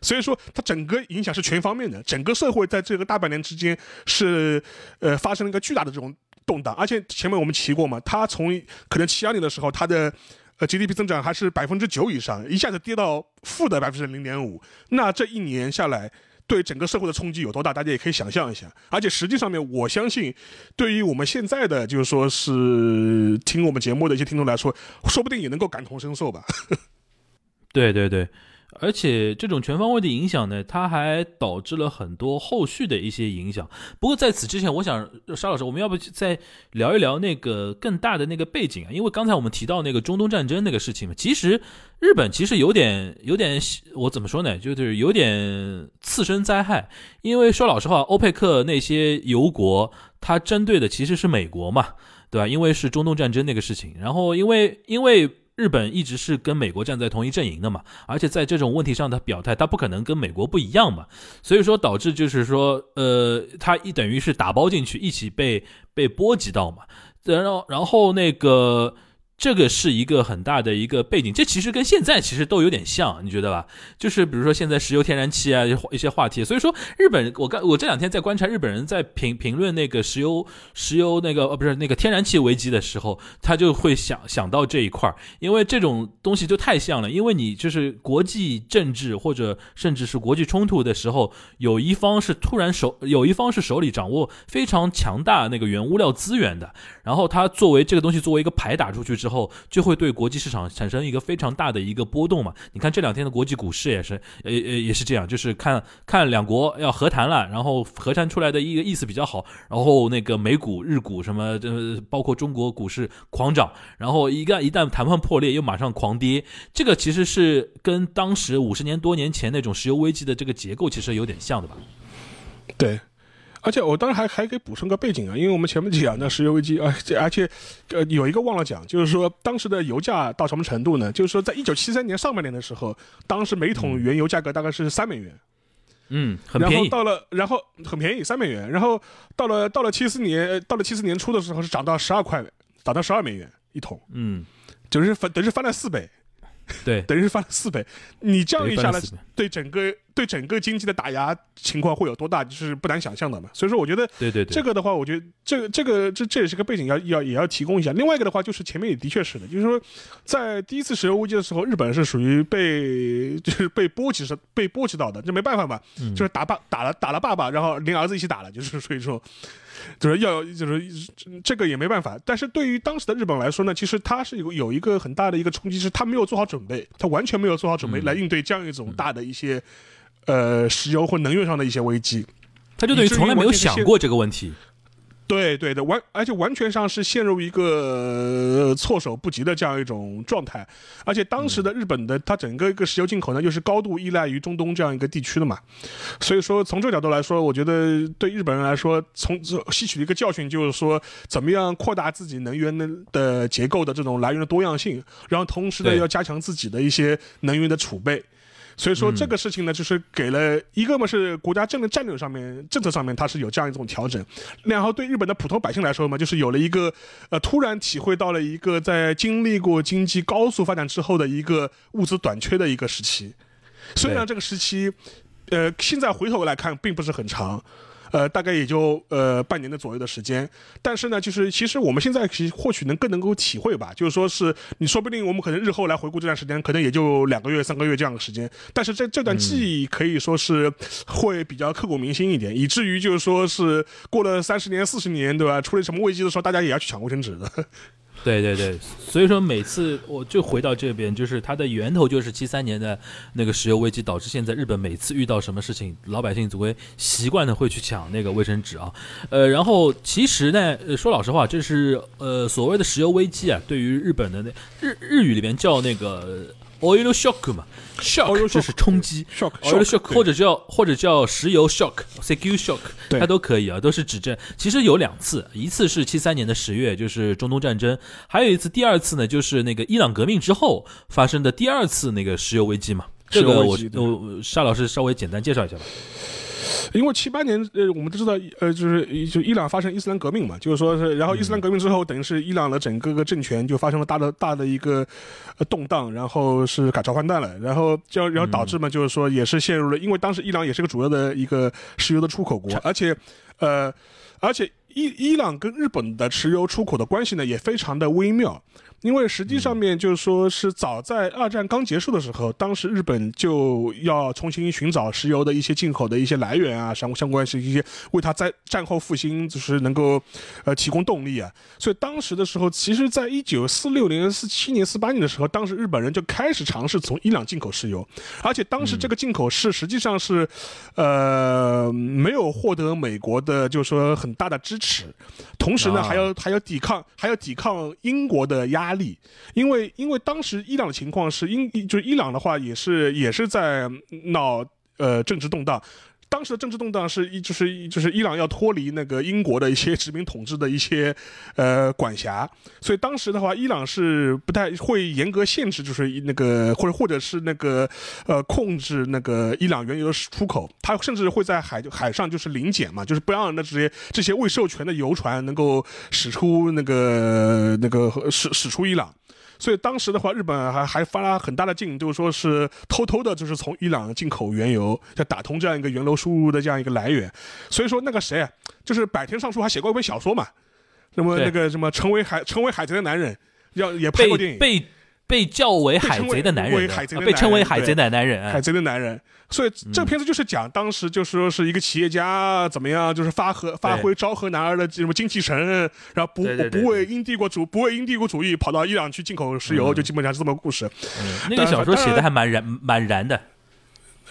所以说，它整个影响是全方面的，整个社会在这个大半年之间是呃发生了一个巨大的这种动荡。而且前面我们提过嘛，它从可能七二年的时候，它的。呃，GDP 增长还是百分之九以上，一下子跌到负的百分之零点五，那这一年下来，对整个社会的冲击有多大？大家也可以想象一下。而且实际上面，我相信，对于我们现在的就是说是听我们节目的一些听众来说，说不定也能够感同身受吧。对 <laughs> 对对。而且这种全方位的影响呢，它还导致了很多后续的一些影响。不过在此之前，我想沙老师，我们要不再聊一聊那个更大的那个背景啊？因为刚才我们提到那个中东战争那个事情嘛，其实日本其实有点有点，我怎么说呢？就是有点次生灾害。因为说老实话，欧佩克那些油国，它针对的其实是美国嘛，对吧？因为是中东战争那个事情，然后因为因为。日本一直是跟美国站在同一阵营的嘛，而且在这种问题上的表态，他不可能跟美国不一样嘛，所以说导致就是说，呃，他一等于是打包进去，一起被被波及到嘛，然后然后那个。这个是一个很大的一个背景，这其实跟现在其实都有点像，你觉得吧？就是比如说现在石油、天然气啊一些话题，所以说日本，我刚我这两天在观察日本人在评评论那个石油、石油那个呃不是那个天然气危机的时候，他就会想想到这一块儿，因为这种东西就太像了，因为你就是国际政治或者甚至是国际冲突的时候，有一方是突然手有一方是手里掌握非常强大那个原物料资源的，然后他作为这个东西作为一个牌打出去之。之后就会对国际市场产生一个非常大的一个波动嘛？你看这两天的国际股市也是，呃呃也是这样，就是看看两国要和谈了，然后和谈出来的一个意思比较好，然后那个美股、日股什么，呃，包括中国股市狂涨，然后一旦一旦谈判破裂，又马上狂跌。这个其实是跟当时五十年多年前那种石油危机的这个结构其实有点像的吧？对。而且我当然还还给补充个背景啊，因为我们前面讲的石油危机啊，这 <laughs> 而且呃有一个忘了讲，就是说当时的油价到什么程度呢？就是说在一九七三年上半年的时候，当时每桶原油价格大概是三美元，嗯，很然便宜。后到了，然后很便宜，三美元。然后到了到了七四年，呃到了七四年初的时候是涨到十二块，涨到十二美元一桶，嗯，就是翻等于是翻了四倍，对，等于是翻了四倍。你这样一下来，对对整个对整个经济的打压情况会有多大，就是不难想象的嘛。所以说，我觉得对对，这个的话，我觉得这个这个这这也是个背景要要也要提供一下。另外一个的话，就是前面也的确是的，就是说在第一次石油危机的时候，日本是属于被就是被波及是被波及到的，这没办法嘛，嗯就是打爸打了打了爸爸，然后连儿子一起打了，就是所以说。就是要就是这个也没办法，但是对于当时的日本来说呢，其实它是有有一个很大的一个冲击，是它没有做好准备，它完全没有做好准备嗯来应对这样一种大的一些呃石油或能源上的一些危机。他就等于从来没有想过这个问题。对对的，完而且完全上是陷入一个、呃措手不及的这样一种状态，而且当时的日本的它整个一个石油进口呢，又是高度依赖于中东这样一个地区的嘛，所以说从这个角度来说，我觉得对日本人来说，从吸取的一个教训就是说，怎么样扩大自己能源的的结构的这种来源的多样性，然后同时呢要加强自己的一些能源的储备。所以说这个事情呢，就是给了一个嘛是国家政的战略上面、政策上面它是有这样一种调整，然后对日本的普通百姓来说嘛，就是有了一个呃突然体会到了一个在经历过经济高速发展之后的一个物资短缺的一个时期。虽然这个时期，呃，现在回头来看并不是很长。呃，大概也就呃半年的左右的时间，但是呢，就是其实我们现在其实或许能更能够体会吧，就是说是你说不定我们可能日后来回顾这段时间，可能也就两个月、三个月这样的时间，但是这这段记忆可以说是会比较刻骨铭心一点，以至于就是说是过了三十年、四十年，对吧？出了什么危机的时候，大家也要去抢卫生纸的。对对对，所以说每次我就回到这边，就是它的源头就是七三年的那个石油危机，导致现在日本每次遇到什么事情，老百姓总会习惯的会去抢那个卫生纸啊。呃，然后其实呢，说老实话，这是呃所谓的石油危机啊，对于日本的那日日语里面叫那个 oil shock 嘛，shock 就是冲击。shock oil shock 或者叫或者叫石油 shock、CQ shock，对它都可以啊，都是指证。其实有两次，一次是七三年的十月，就是中东战争；还有一次，第二次呢，就是那个伊朗革命之后发生的第二次那个石油危机嘛。这个我我沙老师稍微简单介绍一下吧。因为七八年，呃，我们都知道，呃，就是就伊朗发生伊斯兰革命嘛，就是说是，然后伊斯兰革命之后，等于是伊朗的整个个政权就发生了大的大的一个呃动荡，然后是改朝换代了，然后就然后导致嘛，就是说也是陷入了，因为当时伊朗也是个主要的一个石油的出口国，而且，呃，而且伊伊朗跟日本的石油出口的关系呢也非常的微妙。因为实际上面就是说是早在二战刚结束的时候，当时日本就要重新寻找石油的一些进口的一些来源啊，相相关是一些为它在战后复兴就是能够呃提供动力啊。所以当时的时候，其实在一九四六年、四七年、四八年的时候，当时日本人就开始尝试从伊朗进口石油，而且当时这个进口是实际上是呃没有获得美国的就是说很大的支持，同时呢啊。还要还要抵抗还要抵抗英国的压力，因为因为当时伊朗的情况是英就是伊朗的话也是也是在闹呃政治动荡。当时的政治动荡是一就是就是伊朗要脱离那个英国的一些殖民统治的一些呃管辖，所以当时的话，伊朗是不太会严格限制，就是那个或者或者是那个呃控制那个伊朗原油的出口，它甚至会在海海上就是临检嘛，就是不让那这些这些未授权的油船能够驶出那个那个驶驶出伊朗。所以当时的话，日本还还发了很大的劲，就是说是偷偷的，就是从伊朗进口原油，要打通这样一个原油输入的这样一个来源。所以说那个谁啊，就是百田尚书还写过一本小说嘛，那么那个什么成为海成为海贼的男人，要也拍过电影。被被被叫为海贼的男人，被称为海贼的男人海贼的男人，所以这个片子就是讲当时就是说是一个企业家怎么样，就是发和发挥昭和男儿的什么精气神，然后不不为英帝国主不为英帝国主义跑到伊朗去进口石油，就基本上是这么个故事。嗯。那个小说写的还蛮燃蛮燃的。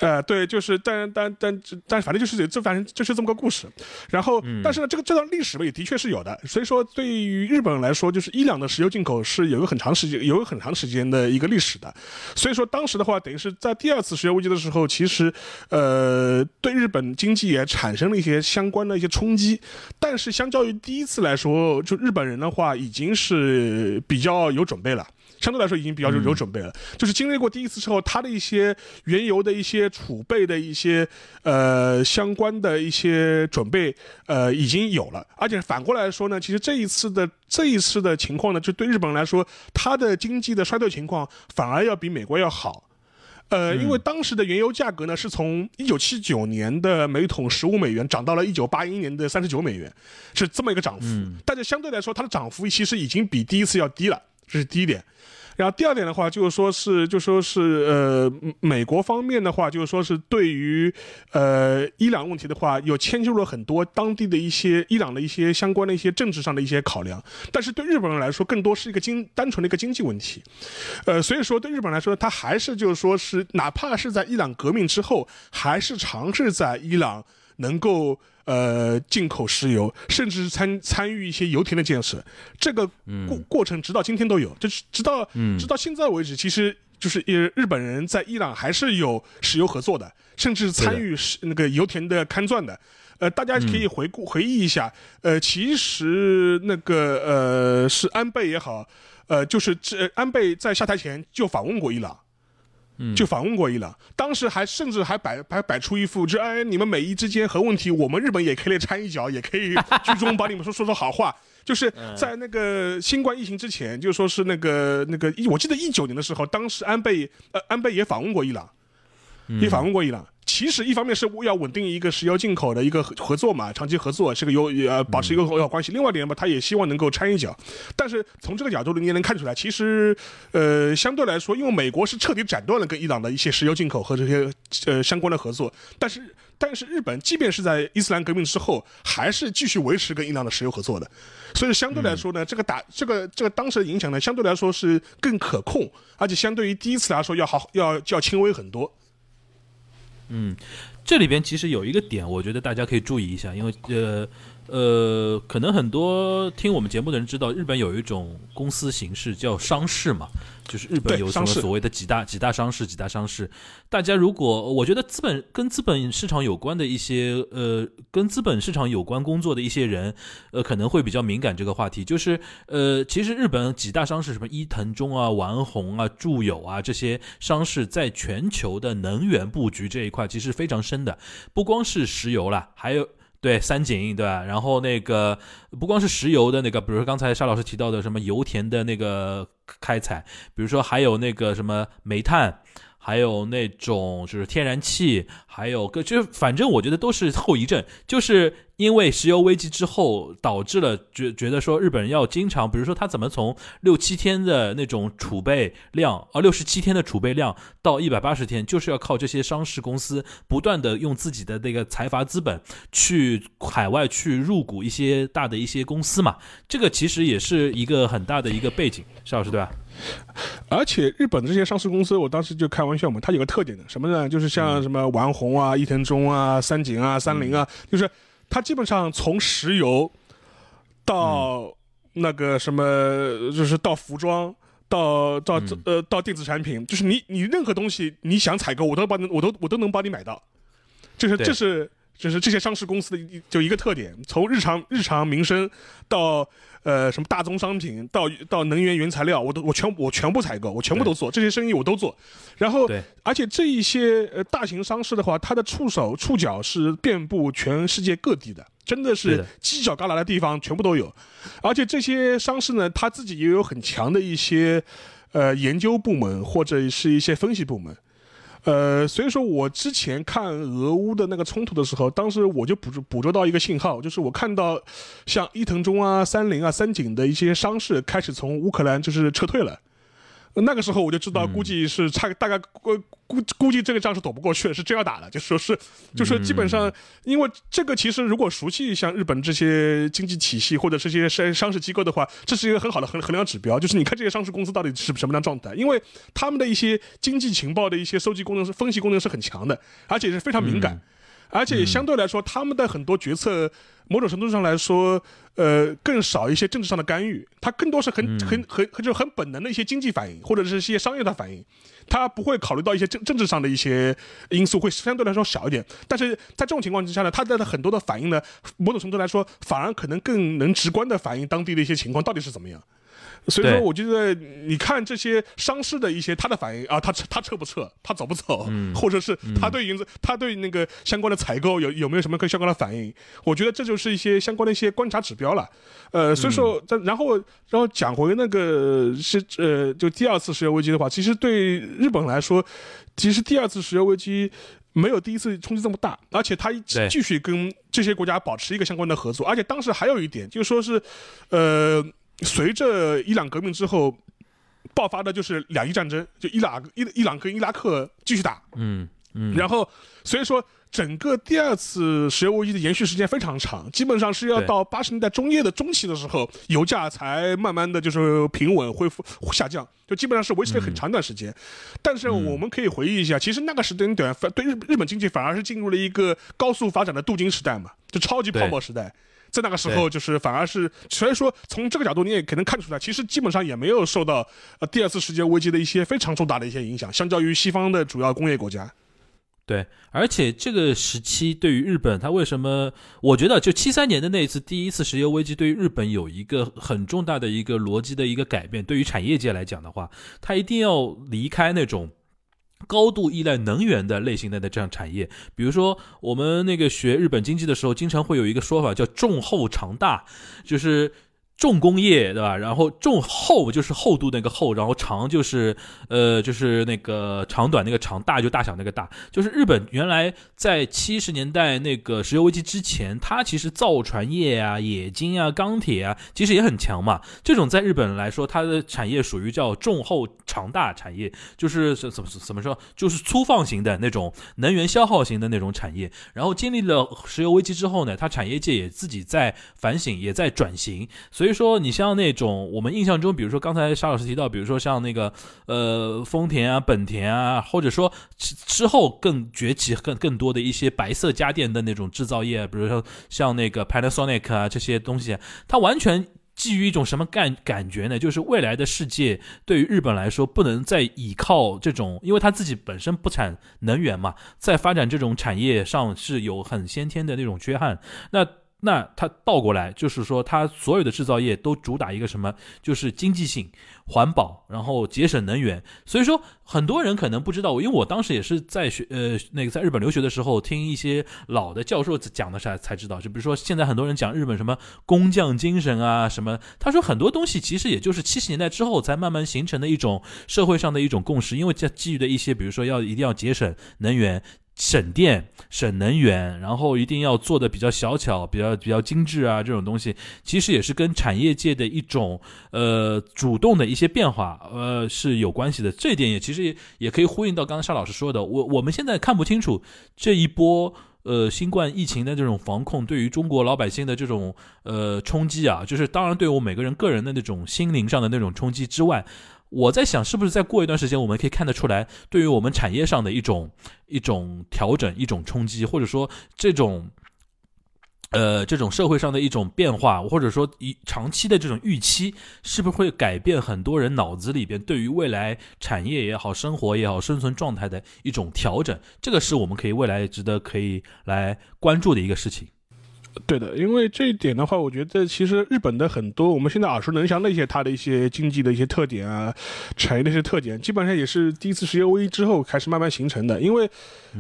呃，对，就是，但但但但反正就是这，反正就是这么个故事。然后，但是呢，这个这段历史吧，也的确是有的。所以说，对于日本人来说，就是伊朗的石油进口是有一个很长时间，有一个很长时间的一个历史的。所以说，当时的话，等于是在第二次石油危机的时候，其实呃，对日本经济也产生了一些相关的一些冲击。但是，相较于第一次来说，就日本人的话，已经是比较有准备了。相对来说已经比较有有准备了。就是经历过第一次之后，它的一些原油的一些储备的一些呃相关的一些准备呃已经有了，而且反过来说呢，其实这一次的这一次的情况呢，就对日本人来说，它的经济的衰退情况反而要比美国要好。呃，因为当时的原油价格呢，是从一九七九年的每桶十五美元涨到了一九八一年的三十九美元，是这么一个涨幅。但是相对来说，它的涨幅其实已经比第一次要低了，这是第一点。然后第二点的话，就是说是，就说是，呃，美国方面的话，就是说是对于，呃，伊朗问题的话，有牵涉了很多当地的一些伊朗的一些相关的一些政治上的一些考量。但是对日本人来说，更多是一个经单纯的一个经济问题。呃，所以说对日本来说，他还是就是说是，哪怕是在伊朗革命之后，还是尝试在伊朗能够。呃，进口石油，甚至参参与一些油田的建设，这个过过程直到今天都有，就是直到直到现在为止，其实就是呃日本人在伊朗还是有石油合作的，甚至参与那个油田的勘钻的。呃，大家可以回顾回忆一下，呃，其实那个呃是安倍也好，呃，就是这安倍在下台前就访问过伊朗。就访问过伊朗，当时还甚至还摆还摆出一副，就哎，你们美伊之间核问题，我们日本也可以来掺一脚，也可以居中帮你们说说说好话。<laughs> 就是在那个新冠疫情之前，就说是那个那个一，我记得一九年的时候，当时安倍呃安倍也访问过伊朗，也访问过伊朗。其实一方面是要稳定一个石油进口的一个合作嘛，长期合作是个有呃保持一个友好关系。另外一点嘛，他也希望能够掺一脚。但是从这个角度你也能看出来，其实呃相对来说，因为美国是彻底斩断了跟伊朗的一些石油进口和这些呃相关的合作，但是但是日本即便是在伊斯兰革命之后，还是继续维持跟伊朗的石油合作的。所以相对来说呢，这个打这个这个当时的影响呢，相对来说是更可控，而且相对于第一次来说要好要要轻微很多。嗯，这里边其实有一个点，我觉得大家可以注意一下，因为呃。呃，可能很多听我们节目的人知道，日本有一种公司形式叫商事嘛，就是日本有什么所谓的几大几大商事、几大商事。大家如果我觉得资本跟资本市场有关的一些呃，跟资本市场有关工作的一些人，呃，可能会比较敏感这个话题。就是呃，其实日本几大商事，什么伊藤忠啊、丸红啊、住友啊这些商事，在全球的能源布局这一块其实非常深的，不光是石油啦，还有。对三井对吧？然后那个不光是石油的那个，比如说刚才沙老师提到的什么油田的那个开采，比如说还有那个什么煤炭。还有那种就是天然气，还有个就反正我觉得都是后遗症，就是因为石油危机之后导致了觉觉得说日本人要经常，比如说他怎么从六七天的那种储备量，啊六十七天的储备量到一百八十天，就是要靠这些上市公司不断的用自己的那个财阀资本去海外去入股一些大的一些公司嘛，这个其实也是一个很大的一个背景，邵老师对吧？而且日本的这些上市公司，我当时就开玩笑嘛，它有个特点的，什么呢？就是像什么丸红啊、伊藤忠啊、三井啊、三菱啊，就是它基本上从石油到那个什么，就是到服装，到到呃到电子产品，就是你你任何东西你想采购，我都帮你，我都我都能帮你买到，就是这是就是这些上市公司的就一个特点，从日常日常民生到。呃，什么大宗商品到到能源原材料，我都我全我全部采购，我全部都做这些生意我都做，然后而且这一些呃大型商事的话，它的触手触角是遍布全世界各地的，真的是犄角旮旯的地方全部都有，而且这些商事呢，他自己也有很强的一些呃研究部门或者是一些分析部门。呃，所以说我之前看俄乌的那个冲突的时候，当时我就捕捉捕捉到一个信号，就是我看到像伊藤忠啊、三菱啊、三井的一些商事开始从乌克兰就是撤退了。那个时候我就知道，估计是差大概估估估计这个仗是躲不过去了，是真要打的。就说是，就说基本上，因为这个其实如果熟悉像日本这些经济体系或者这些商商事机构的话，这是一个很好的衡衡量指标。就是你看这些上市公司到底是什么样状态，因为他们的一些经济情报的一些收集功能是分析功能是很强的，而且是非常敏感，而且相对来说他们的很多决策。某种程度上来说，呃，更少一些政治上的干预，它更多是很很很就是很本能的一些经济反应，或者是一些商业的反应，它不会考虑到一些政政治上的一些因素，会相对来说少一点。但是在这种情况之下呢，它的很多的反应呢，某种程度来说，反而可能更能直观的反映当地的一些情况到底是怎么样。所以说，我觉得你看这些伤势的一些他的反应啊，他他撤不撤，他走不走，<laughs> 或者是他对银子，他对那个相关的采购有有没有什么跟相关的反应？我觉得这就是一些相关的一些观察指标了。呃，所以说，然后然后讲回那个是呃，就第二次石油危机的话，其实对日本来说，其实第二次石油危机没有第一次冲击这么大，而且他继续跟这些国家保持一个相关的合作，而且当时还有一点就是说是，呃。随着伊朗革命之后爆发的就是两伊战争，就伊朗伊伊朗跟伊拉克继续打，嗯嗯，然后所以说整个第二次石油危机的延续时间非常长，基本上是要到八十年代中叶的中期的时候，油价才慢慢的就是平稳恢复下降，就基本上是维持了很长一段时间。但是我们可以回忆一下，其实那个时间段对日日本经济反而是进入了一个高速发展的镀金时代嘛，就超级泡沫时代。在那个时候，就是反而是，虽然说从这个角度，你也可能看出来，其实基本上也没有受到呃第二次世界危机的一些非常重大的一些影响，相较于西方的主要工业国家。对，而且这个时期对于日本，它为什么？我觉得就七三年的那一次第一次石油危机，对于日本有一个很重大的一个逻辑的一个改变。对于产业界来讲的话，它一定要离开那种。高度依赖能源的类型的的这样产业，比如说我们那个学日本经济的时候，经常会有一个说法叫重厚长大，就是。重工业，对吧？然后重厚就是厚度那个厚，然后长就是呃就是那个长短那个长，大就大小那个大。就是日本原来在七十年代那个石油危机之前，它其实造船业啊、冶金啊、钢铁啊，其实也很强嘛。这种在日本来说，它的产业属于叫重厚长大产业，就是怎么怎么说，就是粗放型的那种能源消耗型的那种产业。然后经历了石油危机之后呢，它产业界也自己在反省，也在转型，所以。所以说，你像那种我们印象中，比如说刚才沙老师提到，比如说像那个呃丰田啊、本田啊，或者说之之后更崛起、更更多的一些白色家电的那种制造业，比如说像那个 Panasonic 啊这些东西，它完全基于一种什么感感觉呢？就是未来的世界对于日本来说，不能再依靠这种，因为它自己本身不产能源嘛，在发展这种产业上是有很先天的那种缺憾。那那它倒过来就是说，它所有的制造业都主打一个什么？就是经济性、环保，然后节省能源。所以说，很多人可能不知道，因为我当时也是在学呃那个在日本留学的时候，听一些老的教授讲的才才知道。就比如说，现在很多人讲日本什么工匠精神啊什么，他说很多东西其实也就是七十年代之后才慢慢形成的一种社会上的一种共识，因为在基于的一些，比如说要一定要节省能源。省电、省能源，然后一定要做的比较小巧、比较比较精致啊，这种东西其实也是跟产业界的一种呃主动的一些变化呃是有关系的。这一点也其实也也可以呼应到刚刚沙老师说的，我我们现在看不清楚这一波呃新冠疫情的这种防控对于中国老百姓的这种呃冲击啊，就是当然对我每个人个人的那种心灵上的那种冲击之外。我在想，是不是再过一段时间，我们可以看得出来，对于我们产业上的一种一种调整、一种冲击，或者说这种，呃，这种社会上的一种变化，或者说一长期的这种预期，是不是会改变很多人脑子里边对于未来产业也好、生活也好、生存状态的一种调整？这个是我们可以未来值得可以来关注的一个事情。对的，因为这一点的话，我觉得其实日本的很多我们现在耳熟能详的一些它的一些经济的一些特点啊，产业的一些特点，基本上也是第一次世界危机之后开始慢慢形成的。因为，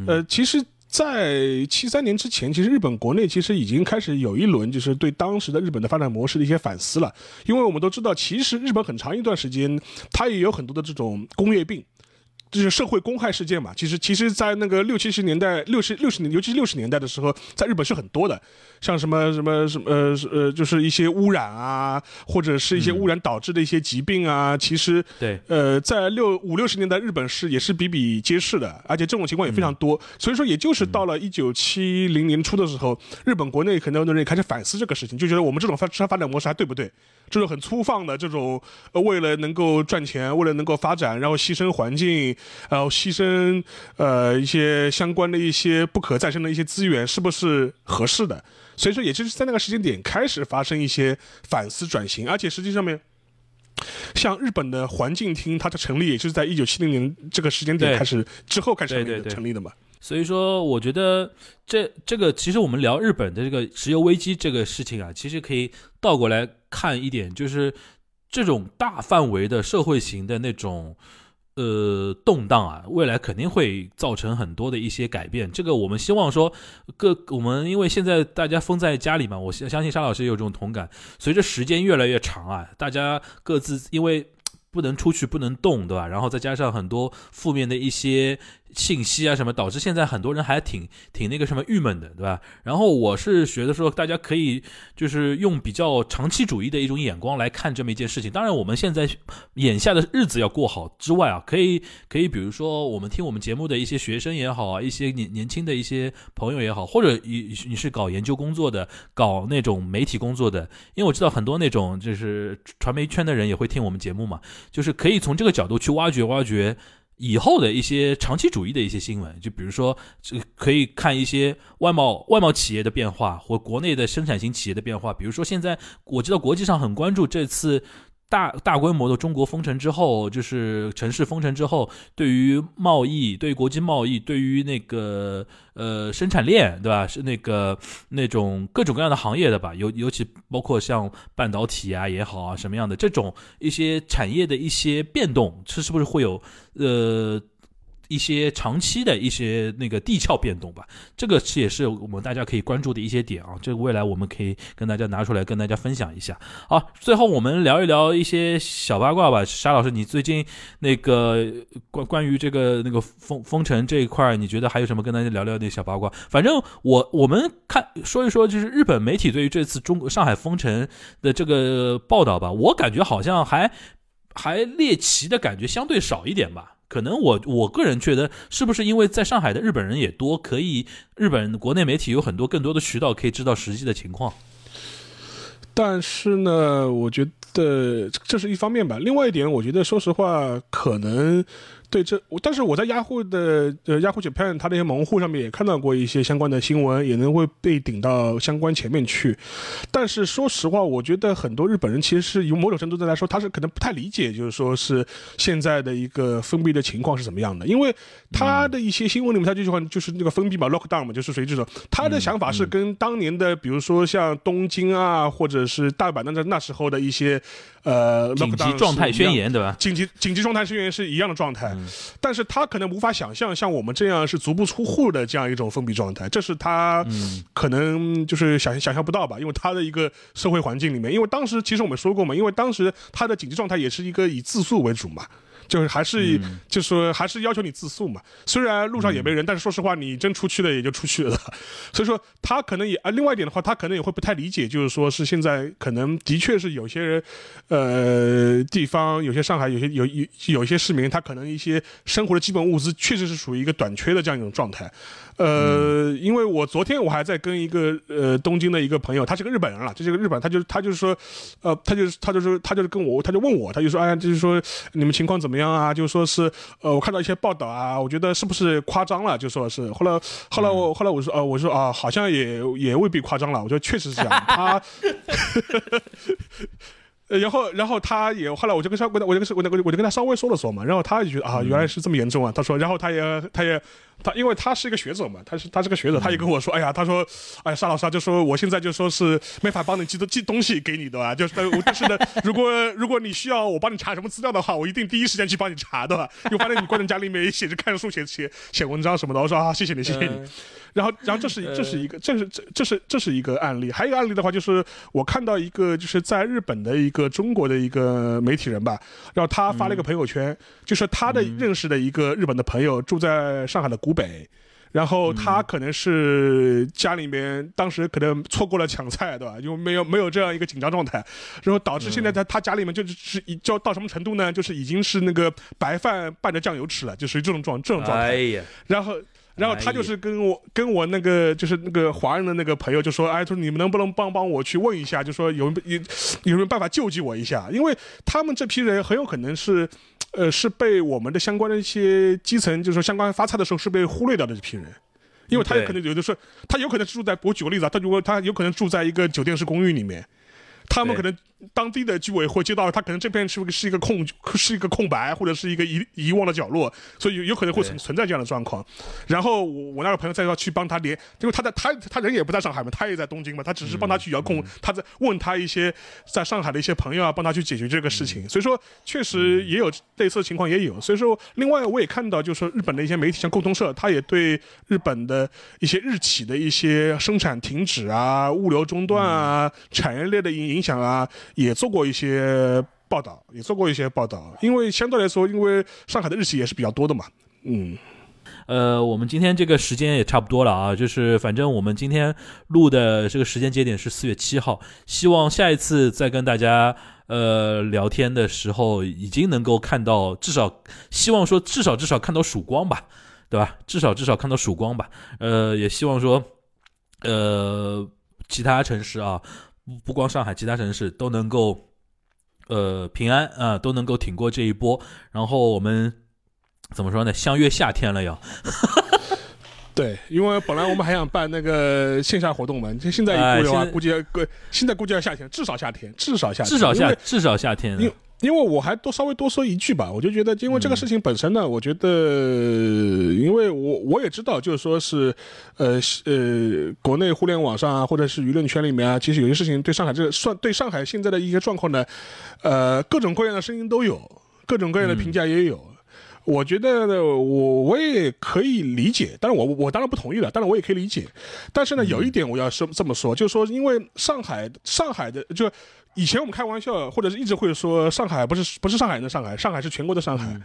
呃，其实，在七三年之前，其实日本国内其实已经开始有一轮就是对当时的日本的发展模式的一些反思了。因为我们都知道，其实日本很长一段时间，它也有很多的这种工业病。就是社会公害事件嘛，其实其实，在那个六七十年代、六十六十年，尤其是六十年代的时候，在日本是很多的，像什么什么什么呃呃，就是一些污染啊，或者是一些污染导致的一些疾病啊，其实对，呃，在六五六十年代，日本是也是比比皆是的，而且这种情况也非常多。所以说，也就是到了一九七零年初的时候，日本国内很多人也开始反思这个事情，就觉得我们这种发发展模式还对不对？就是很粗放的这种，为了能够赚钱，为了能够发展，然后牺牲环境。然后牺牲呃一些相关的一些不可再生的一些资源，是不是合适的？所以说，也就是在那个时间点开始发生一些反思转型，而且实际上面，像日本的环境厅，它的成立也就是在一九七零年这个时间点开始之后开始成立的嘛。所以说，我觉得这这个其实我们聊日本的这个石油危机这个事情啊，其实可以倒过来看一点，就是。这种大范围的社会型的那种。呃，动荡啊，未来肯定会造成很多的一些改变。这个我们希望说，各我们因为现在大家封在家里嘛，我相相信沙老师也有这种同感。随着时间越来越长啊，大家各自因为不能出去，不能动，对吧？然后再加上很多负面的一些。信息啊什么导致现在很多人还挺挺那个什么郁闷的，对吧？然后我是觉得说，大家可以就是用比较长期主义的一种眼光来看这么一件事情。当然，我们现在眼下的日子要过好之外啊，可以可以，比如说我们听我们节目的一些学生也好啊，一些年年轻的一些朋友也好，或者你你是搞研究工作的，搞那种媒体工作的，因为我知道很多那种就是传媒圈的人也会听我们节目嘛，就是可以从这个角度去挖掘挖掘。以后的一些长期主义的一些新闻，就比如说，可以看一些外贸外贸企业的变化，或国内的生产型企业的变化。比如说，现在我知道国际上很关注这次。大大规模的中国封城之后，就是城市封城之后，对于贸易、对于国际贸易、对于那个呃生产链，对吧？是那个那种各种各样的行业的吧，尤尤其包括像半导体啊也好啊，什么样的这种一些产业的一些变动，这是不是会有呃？一些长期的一些那个地壳变动吧，这个也是我们大家可以关注的一些点啊。这个未来我们可以跟大家拿出来跟大家分享一下。好，最后我们聊一聊一些小八卦吧。沙老师，你最近那个关关于这个那个封封城这一块，你觉得还有什么跟大家聊聊那小八卦？反正我我们看说一说，就是日本媒体对于这次中国上海封城的这个报道吧，我感觉好像还还猎奇的感觉相对少一点吧。可能我我个人觉得，是不是因为在上海的日本人也多，可以日本国内媒体有很多更多的渠道可以知道实际的情况。但是呢，我觉得这是一方面吧。另外一点，我觉得说实话，可能。对，这但是我在雅虎的呃雅虎 Japan 它那些门户上面也看到过一些相关的新闻，也能会被顶到相关前面去。但是说实话，我觉得很多日本人其实是有某种程度上来说，他是可能不太理解，就是说是现在的一个封闭的情况是怎么样的。因为他的一些新闻里面，他这句话就是那个封闭嘛，lockdown 嘛，就是属于这种。他的想法是跟当年的，比如说像东京啊，或者是大阪那那时候的一些呃紧急状态宣言，对吧？紧急紧急状态宣言是一样的状态。但是他可能无法想象像我们这样是足不出户的这样一种封闭状态，这是他可能就是想想象不到吧？因为他的一个社会环境里面，因为当时其实我们说过嘛，因为当时他的紧急状态也是一个以自诉为主嘛。就是还是就是说还是要求你自诉嘛，虽然路上也没人，但是说实话，你真出去了也就出去了。<laughs> 所以说他可能也啊，另外一点的话，他可能也会不太理解，就是说是现在可能的确是有些人，呃，地方有些上海有些有有有一些市民，他可能一些生活的基本物资确实是属于一个短缺的这样一种状态。呃，因为我昨天我还在跟一个呃东京的一个朋友，他是个日本人了，这是个日本，他就他就是说，呃，他就是他就是他就是跟我，他就问我，他就说，哎，就是说你们情况怎么样啊？就说是，呃，我看到一些报道啊，我觉得是不是夸张了？就说是，后来后来我后来我说，呃，我说啊，好像也也未必夸张了，我觉得确实是这样，<laughs> 他。呃，<laughs> 然后，然后他也后来，我就跟他我我就跟我就跟他稍微说了说嘛，然后他也觉得啊，原来是这么严重啊。他说，然后他也他也他，因为他是一个学者嘛，他是他是个学者，他也跟我说，哎呀，他说，哎，沙老师啊，就说我现在就说是没法帮你寄寄东西给你的吧，就是但是呢，如果如果你需要我帮你查什么资料的话，我一定第一时间去帮你查的，吧。又发现你关在家里面写着看书写写写文章什么的，我说啊，谢谢你，谢谢你。<laughs> 然后，然后这是这是一个，这是这这是这是一个案例。还有一个案例的话，就是我看到一个就是在日本的一个中国的一个媒体人吧，然后他发了一个朋友圈，就是他的认识的一个日本的朋友住在上海的古北，然后他可能是家里面当时可能错过了抢菜，对吧？就没有没有这样一个紧张状态，然后导致现在他他家里面就是是就到什么程度呢？就是已经是那个白饭拌着酱油吃了，就属于这种状这种状态。然后。然后他就是跟我跟我那个就是那个华人的那个朋友就说，哎，说你们能不能帮帮我去问一下，就说有有有没有办法救济我一下？因为他们这批人很有可能是，呃，是被我们的相关的一些基层，就是说相关发菜的时候是被忽略掉的这批人，因为他有可能有的时候他有可能是住在，我举个例子啊，他如果他有可能住在一个酒店式公寓里面，他们可能当地的居委会街道他可能这片是是一个空是一个空白或者是一个遗遗忘的角落，所以有可能会存存在这样的状况。然后我我那个朋友再要去帮他连，因为他在他他人也不在上海嘛，他也在东京嘛，他只是帮他去遥控，他在问他一些在上海的一些朋友啊，帮他去解决这个事情。所以说确实也有类似的情况也有。所以说另外我也看到就是说日本的一些媒体像共同社，他也对日本的一些日企的一些生产停止啊、物流中断啊、产业链的影影响啊，也做过一些报道，也做过一些报道。因为相对来说，因为上海的日期也是比较多的嘛，嗯。呃，我们今天这个时间也差不多了啊，就是反正我们今天录的这个时间节点是四月七号，希望下一次再跟大家呃聊天的时候，已经能够看到至少，希望说至少至少看到曙光吧，对吧？至少至少看到曙光吧。呃，也希望说，呃，其他城市啊，不不光上海，其他城市都能够呃平安啊，都能够挺过这一波，然后我们。怎么说呢？相约夏天了要。<laughs> 对，因为本来我们还想办那个线下活动嘛，就现在一估的话，估计估现在估计要夏天，至少夏天，至少夏，至少夏，至少夏天。因因为我还多稍微多说一句吧，我就觉得，因为这个事情本身呢，我觉得，因为我我也知道，就是说是，呃呃，国内互联网上啊，或者是舆论圈里面啊，其实有些事情对上海这个算对上海现在的一些状况呢，呃，各种各样的声音都有，各种各样的评价也有。我觉得我我也可以理解，但是我我当然不同意了，当然我也可以理解，但是呢，有一点我要说这么说，就是说，因为上海上海的就以前我们开玩笑，或者是一直会说上海不是不是上海人的上海，上海是全国的上海，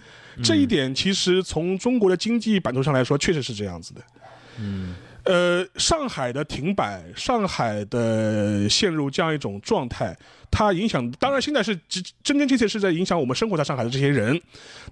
这一点其实从中国的经济版图上来说，确实是这样子的，嗯。呃，上海的停摆，上海的陷入这样一种状态，它影响当然现在是真真真切切是在影响我们生活在上海的这些人，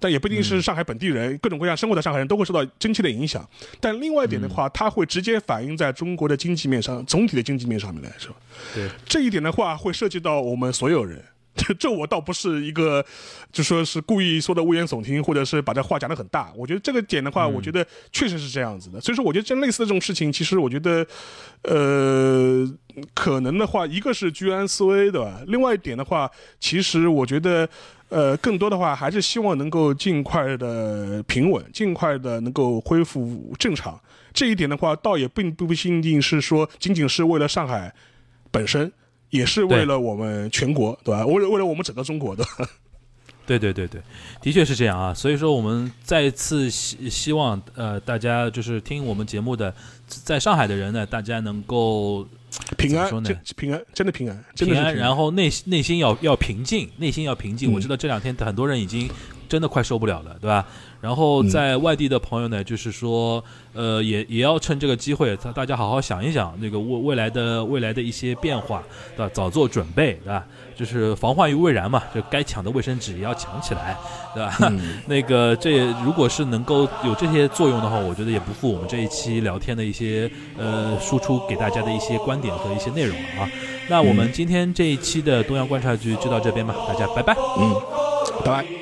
但也不一定是上海本地人，各种各样生活在上海人都会受到真切的影响。但另外一点的话，它会直接反映在中国的经济面上，总体的经济面上面来说，对这一点的话，会涉及到我们所有人。这这我倒不是一个，就说是故意说的危言耸听，或者是把这话讲得很大。我觉得这个点的话，我觉得确实是这样子的。所以说，我觉得这类似的这种事情，其实我觉得，呃，可能的话，一个是居安思危，对吧？另外一点的话，其实我觉得，呃，更多的话还是希望能够尽快的平稳，尽快的能够恢复正常。这一点的话，倒也并不一定是说仅仅是为了上海本身。也是为了我们全国，对吧？为了为了我们整个中国的。对对对对，的确是这样啊。所以说，我们再次希希望呃，大家就是听我们节目的，在上海的人呢，大家能够平安，平安，真的平安，平安。然后内内心要要平静，内心要平静。我知道这两天很多人已经真的快受不了了，对吧？然后在外地的朋友呢，就是说，呃，也也要趁这个机会，大大家好好想一想那个未未来的未来的一些变化，对吧？早做准备，对吧？就是防患于未然嘛，就该抢的卫生纸也要抢起来，对吧？<laughs> 那个这如果是能够有这些作用的话，我觉得也不负我们这一期聊天的一些呃输出给大家的一些观点和一些内容了啊。那我们今天这一期的东阳观察局就到这边吧，大家拜拜，嗯，拜拜。